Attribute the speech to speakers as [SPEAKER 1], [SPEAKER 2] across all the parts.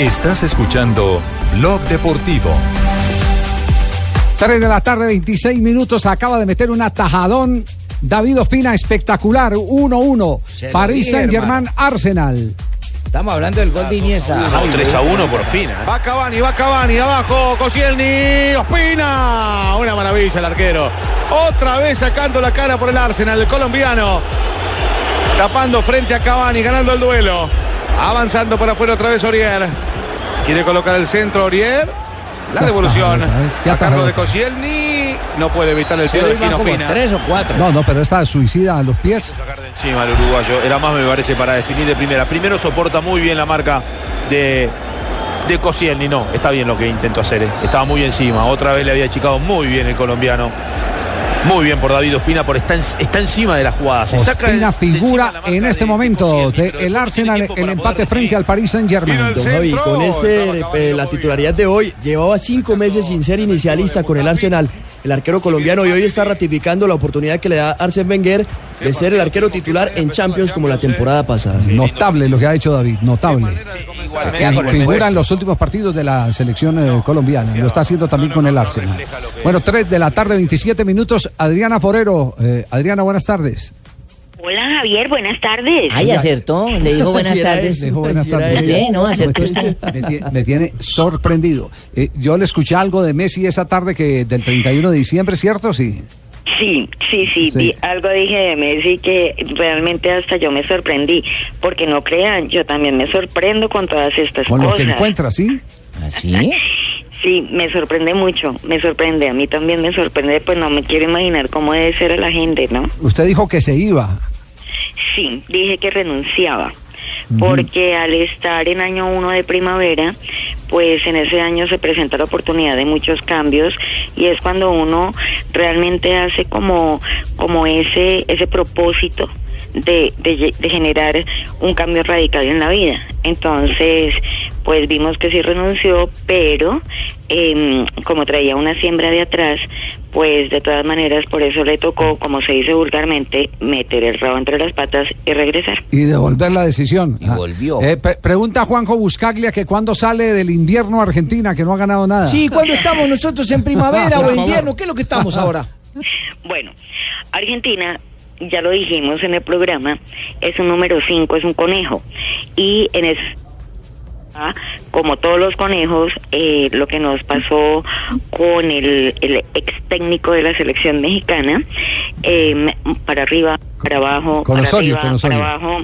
[SPEAKER 1] Estás escuchando Blog Deportivo.
[SPEAKER 2] 3 de la tarde, 26 minutos. Acaba de meter un atajadón. David Ospina, espectacular. 1-1.
[SPEAKER 3] Se lo
[SPEAKER 2] París Saint-Germain, Arsenal.
[SPEAKER 3] Estamos hablando del gol de Iniesta.
[SPEAKER 4] 3 a 1 por Ospina.
[SPEAKER 5] Va Cavani, va Cavani, abajo, Koscielny, Ospina. Una maravilla el arquero. Otra vez sacando la cara por el Arsenal, el colombiano. Tapando frente a Cavani, ganando el duelo. Avanzando para afuera otra vez Orier. Quiere colocar el centro Orier. La devolución.
[SPEAKER 2] Ya
[SPEAKER 5] A cargo
[SPEAKER 2] atajó.
[SPEAKER 5] de Koscielny. No puede evitar el tiro de Ospina.
[SPEAKER 3] tres o cuatro.
[SPEAKER 2] No, no, pero esta suicida a los pies.
[SPEAKER 4] Sacar de encima al uruguayo. Era más, me parece, para definir de primera. Primero soporta muy bien la marca de, de Koscielny. No, está bien lo que intentó hacer. eh. Estaba muy encima. Otra vez le había achicado muy bien el colombiano. Muy bien por David Ospina, por está, en- está encima de la jugada. Se saca
[SPEAKER 2] Ospina
[SPEAKER 4] de encima
[SPEAKER 2] figura
[SPEAKER 4] la
[SPEAKER 2] en este
[SPEAKER 4] de-
[SPEAKER 2] momento
[SPEAKER 4] Koscielny,
[SPEAKER 2] de
[SPEAKER 4] pero
[SPEAKER 2] el
[SPEAKER 4] después
[SPEAKER 2] Arsenal, el empate frente al Paris Saint-Germain.
[SPEAKER 5] Mira el
[SPEAKER 6] Don Javi, con este, eh, la titularidad de hoy, llevaba cinco meses sin ser inicialista con el Arsenal, el arquero colombiano, y hoy está ratificando la oportunidad que le da Arsene Wenger de ser el arquero titular en Champions como la temporada pasada.
[SPEAKER 2] Notable lo que ha hecho David, notable. Que figura en los últimos partidos de la selección eh, colombiana. Lo está haciendo también con el Arsenal. Bueno, 3 de la tarde, 27 minutos. Adriana Forero. Eh, Adriana, buenas tardes.
[SPEAKER 7] Hola Javier, buenas tardes.
[SPEAKER 3] Ay, acertó. Le dijo buenas
[SPEAKER 6] Si
[SPEAKER 3] tardes.
[SPEAKER 2] Le dijo buenas
[SPEAKER 6] Si
[SPEAKER 2] tardes.
[SPEAKER 3] no, acertó usted.
[SPEAKER 2] Me tiene, me tiene sorprendido. Eh, yo le escuché algo de Messi esa tarde que del 31 de diciembre, ¿cierto? Sí.
[SPEAKER 7] Sí, sí, sí,
[SPEAKER 2] Sí.
[SPEAKER 7] algo dije de Messi que realmente hasta yo me sorprendí, porque no crean, yo también me sorprendo con todas estas
[SPEAKER 2] Con lo
[SPEAKER 7] cosas.
[SPEAKER 2] que encuentra, ¿sí?
[SPEAKER 3] ¿Así?
[SPEAKER 7] Sí, me sorprende mucho, me sorprende, a mí también me sorprende, pues no me quiero imaginar cómo debe ser a la gente, ¿no?
[SPEAKER 2] Usted dijo que se iba.
[SPEAKER 7] Sí, dije que renunciaba. Porque al estar en año uno de primavera, pues en ese año se presenta la oportunidad de muchos cambios y es cuando uno realmente hace como, como ese, ese propósito de, de, de generar un cambio radical en la vida. Entonces, pues vimos que sí renunció, pero em, como traía una siembra de atrás, pues de todas maneras por eso le tocó, como se dice vulgarmente, meter el rabo entre las patas y regresar.
[SPEAKER 2] Y devolver la decisión.
[SPEAKER 3] Y volvió.
[SPEAKER 2] Eh, pre- pregunta Juanjo Buscaglia que cuándo sale del invierno Argentina, que no ha ganado nada.
[SPEAKER 3] Sí, cuando estamos nosotros en primavera o invierno, ¿qué es lo que estamos ahora?
[SPEAKER 7] Bueno, Argentina, ya lo dijimos en el programa, es un número 5, es un conejo. Y en es ah, como todos los conejos, eh, lo que nos pasó con el, el ex técnico de la selección mexicana, eh, para arriba, para abajo,
[SPEAKER 2] Con
[SPEAKER 7] para
[SPEAKER 2] Osorio,
[SPEAKER 7] arriba,
[SPEAKER 2] con
[SPEAKER 7] para abajo,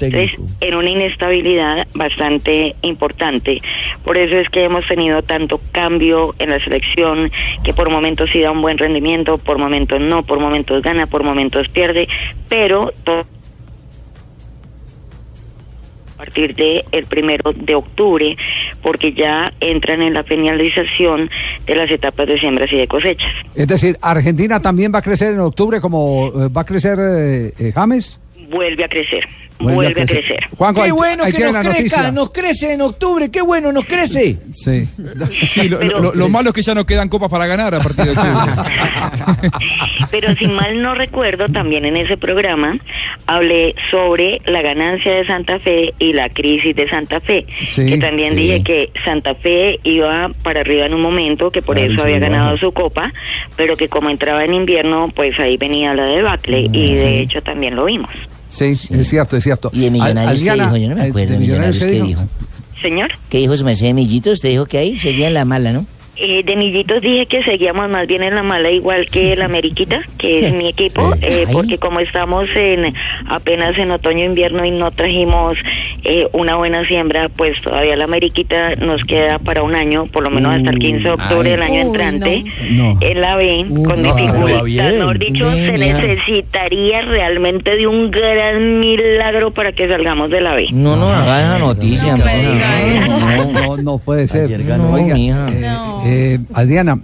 [SPEAKER 7] Entonces, en una inestabilidad bastante importante. Por eso es que hemos tenido tanto cambio en la selección, que por momentos sí da un buen rendimiento, por momentos no, por momentos gana, por momentos pierde, pero todo a partir de el primero de octubre, porque ya entran en la finalización de las etapas de siembras y de cosechas.
[SPEAKER 2] Es decir, Argentina también va a crecer en octubre como eh, va a crecer eh, eh, James.
[SPEAKER 7] Vuelve a crecer,
[SPEAKER 2] Vuelve
[SPEAKER 7] vuelve,
[SPEAKER 2] a
[SPEAKER 7] a
[SPEAKER 2] crecer. Juanjo,
[SPEAKER 3] Qué bueno que nos crezca,
[SPEAKER 2] noticia.
[SPEAKER 3] nos crece en octubre, qué bueno, nos crece.
[SPEAKER 2] Sí.
[SPEAKER 8] Sí, lo,
[SPEAKER 7] Pero-
[SPEAKER 8] lo- lo malo es que ya no quedan copas para ganar a partir de octubre.
[SPEAKER 7] Pero si mal no recuerdo, también en ese programa hablé sobre la ganancia de Santa Fe y la crisis de Santa Fe.
[SPEAKER 2] Sí,
[SPEAKER 7] que también
[SPEAKER 2] sí.
[SPEAKER 7] dije que Santa Fe iba para arriba en un momento, que por
[SPEAKER 2] Claro,
[SPEAKER 7] eso había ganado su copa, pero que como entraba en invierno, pues ahí venía la debacle y de hecho también lo vimos.
[SPEAKER 2] Sí, es cierto, es cierto.
[SPEAKER 3] ¿Y de Millonarios qué dijo? Yo no me
[SPEAKER 2] eh,
[SPEAKER 3] acuerdo.
[SPEAKER 2] ¿de
[SPEAKER 3] ¿De Millonarios qué dijo?
[SPEAKER 7] Señor.
[SPEAKER 3] ¿Qué dijo su merced Millito? Usted dijo que ahí sería la mala, ¿no?
[SPEAKER 7] Eh, de Millitos dije que seguíamos más bien en la mala, igual que el Ameriquita, que es mi equipo, eh, porque como estamos en apenas en otoño-invierno y no trajimos eh, una buena siembra, pues todavía la Ameriquita nos queda para un año, por lo menos hasta el 15 de octubre del año
[SPEAKER 9] Uy,
[SPEAKER 7] entrante,
[SPEAKER 2] no.
[SPEAKER 7] en la B, con
[SPEAKER 6] no,
[SPEAKER 7] dificultad. Mejor dicho,
[SPEAKER 6] bien,
[SPEAKER 7] se necesitaría realmente de un gran milagro para que salgamos de la B.
[SPEAKER 10] No nos haga esa noticia.
[SPEAKER 9] No me
[SPEAKER 10] mija.
[SPEAKER 9] diga eso.
[SPEAKER 2] No, no puede ser.
[SPEAKER 6] Ayer ganó.
[SPEAKER 2] Oiga,
[SPEAKER 10] mija.
[SPEAKER 2] Eh, eh, Adriana,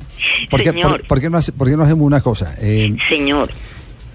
[SPEAKER 2] ¿por qué,
[SPEAKER 7] Señor.
[SPEAKER 2] por- por qué no hace- por qué no hacemos una cosa? Eh,
[SPEAKER 7] Señor.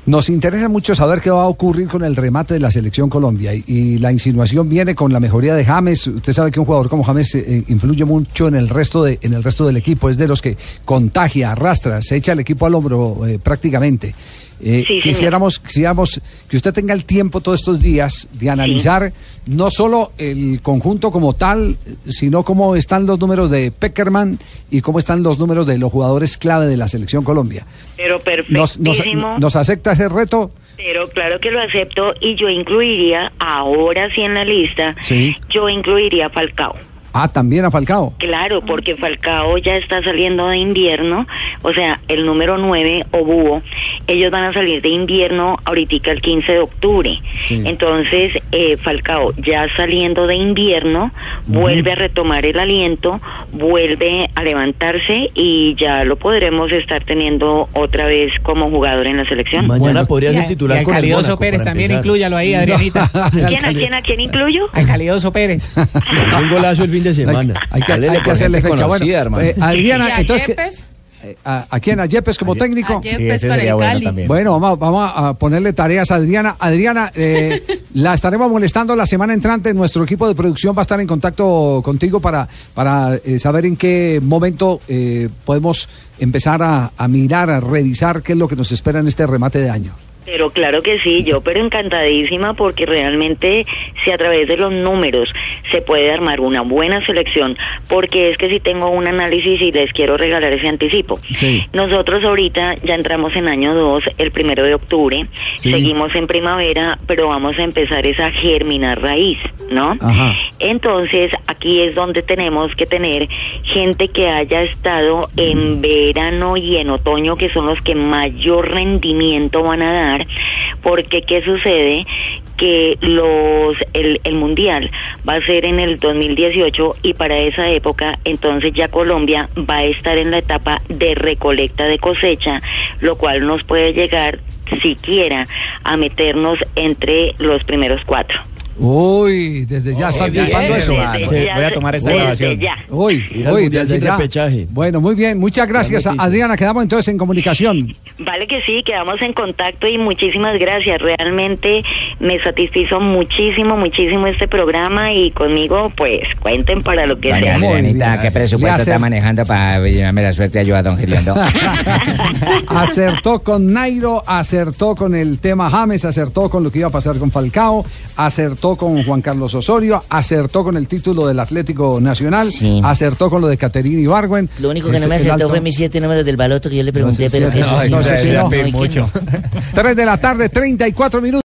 [SPEAKER 2] Nos interesa mucho saber qué va a ocurrir con el remate de la selección Colombia y, y la insinuación viene con la mejoría de James. Usted sabe que un jugador como James eh, influye mucho en el resto de en el resto del equipo, es de los que contagia, arrastra, se echa el equipo al hombro eh, prácticamente. Eh,
[SPEAKER 7] Sí,
[SPEAKER 2] quisiéramos, quisiéramos que usted tenga el tiempo todos estos días de analizar no solo el conjunto como tal, sino cómo están los números de Peckerman y cómo están los números de los jugadores clave de la selección Colombia.
[SPEAKER 7] Pero
[SPEAKER 2] ¿Nos, nos,
[SPEAKER 7] perfectísimo.
[SPEAKER 2] nos acepta ese reto?
[SPEAKER 7] Pero claro que lo acepto y yo incluiría, ahora sí en la lista,
[SPEAKER 2] Sí.
[SPEAKER 7] yo incluiría a Falcao.
[SPEAKER 2] Ah, también a Falcao.
[SPEAKER 7] Claro, porque Falcao ya está saliendo de invierno, o sea, el número 9 o Búho, ellos van a salir de invierno ahorita el 15 de octubre.
[SPEAKER 2] Sí.
[SPEAKER 7] Entonces, eh, Falcao ya saliendo de invierno, vuelve a retomar el aliento, vuelve a levantarse y ya lo podremos estar teniendo otra vez como jugador en la selección.
[SPEAKER 6] Mañana
[SPEAKER 2] Bueno.
[SPEAKER 6] podría ser titular
[SPEAKER 11] y al
[SPEAKER 6] con el
[SPEAKER 11] Calidoso
[SPEAKER 6] Mónaco,
[SPEAKER 11] Pérez también, inclúyalo ahí, Adrianita.
[SPEAKER 7] ¿A quién, a quién, a quién incluyo?
[SPEAKER 11] Al Calidoso Pérez.
[SPEAKER 6] Un golazo el fin de semana.
[SPEAKER 2] Hay que, hay hacerle fecha. Bueno, eh,
[SPEAKER 9] ¿Y
[SPEAKER 2] Adriana,
[SPEAKER 9] a
[SPEAKER 2] entonces. Eh, a, ¿a quién? ¿A Yepes como técnico?
[SPEAKER 9] A Yepes con el Cali.
[SPEAKER 2] Bueno, vamos, vamos a ponerle tareas a Adriana. Adriana, eh, la estaremos molestando la semana entrante. Nuestro equipo de producción va a estar en contacto contigo para, para eh, saber en qué momento eh, podemos empezar a, a mirar, a revisar qué es lo que nos espera en este remate de año.
[SPEAKER 7] Pero claro que sí, yo pero encantadísima porque realmente si a través de los números se puede armar una buena selección, porque es que si tengo un análisis y les quiero regalar ese anticipo.
[SPEAKER 2] Sí.
[SPEAKER 7] Nosotros ahorita ya entramos en año 2, el primero de octubre,
[SPEAKER 2] Sí.
[SPEAKER 7] seguimos en primavera, pero vamos a empezar esa germinar raíz, ¿no?
[SPEAKER 2] Ajá.
[SPEAKER 7] Entonces, aquí es donde tenemos que tener gente que haya estado en verano y en otoño, que son los que mayor rendimiento van a dar, porque ¿qué sucede? que los el, el mundial va a ser en el 2018 y para esa época entonces ya Colombia va a estar en la etapa de recolecta de cosecha, lo cual nos puede llegar siquiera a meternos entre los primeros cuatro.
[SPEAKER 2] Uy, desde ya están
[SPEAKER 7] bien,
[SPEAKER 2] tipando eso.
[SPEAKER 7] desde
[SPEAKER 11] Sí,
[SPEAKER 7] ya,
[SPEAKER 11] voy a tomar esa
[SPEAKER 7] desde
[SPEAKER 11] grabación.
[SPEAKER 7] ya.
[SPEAKER 2] Uy, uy, desde ya.
[SPEAKER 6] repechaje.
[SPEAKER 2] Bueno, muy bien. Muchas gracias. Adriana. Quedamos entonces en comunicación.
[SPEAKER 7] Vale que sí, quedamos en contacto y muchísimas gracias. Realmente me satisfizo muchísimo, muchísimo este programa y conmigo pues cuenten para lo que
[SPEAKER 10] Doña
[SPEAKER 7] sea.
[SPEAKER 2] Muy
[SPEAKER 10] Adrianita. ¿qué presupuesto está manejando para llenarme la suerte de ayuda a don Giriondo?
[SPEAKER 2] acertó con Nairo, acertó con el tema James, acertó con lo que iba a pasar con Falcao, acertó con Juan Carlos Osorio, acertó con el título del Atlético Nacional,
[SPEAKER 10] Sí.
[SPEAKER 2] acertó con lo de Caterina Ibargüen.
[SPEAKER 10] Lo único que
[SPEAKER 2] Es
[SPEAKER 10] no me acertó fue mis siete números del baloto que yo le pregunté,
[SPEAKER 2] No, sí,
[SPEAKER 10] pero
[SPEAKER 2] sí,
[SPEAKER 10] eso
[SPEAKER 2] no,
[SPEAKER 10] sí,
[SPEAKER 2] no,
[SPEAKER 10] no,
[SPEAKER 2] sí,
[SPEAKER 10] no, no.
[SPEAKER 2] Tres de la tarde, 34 minutos.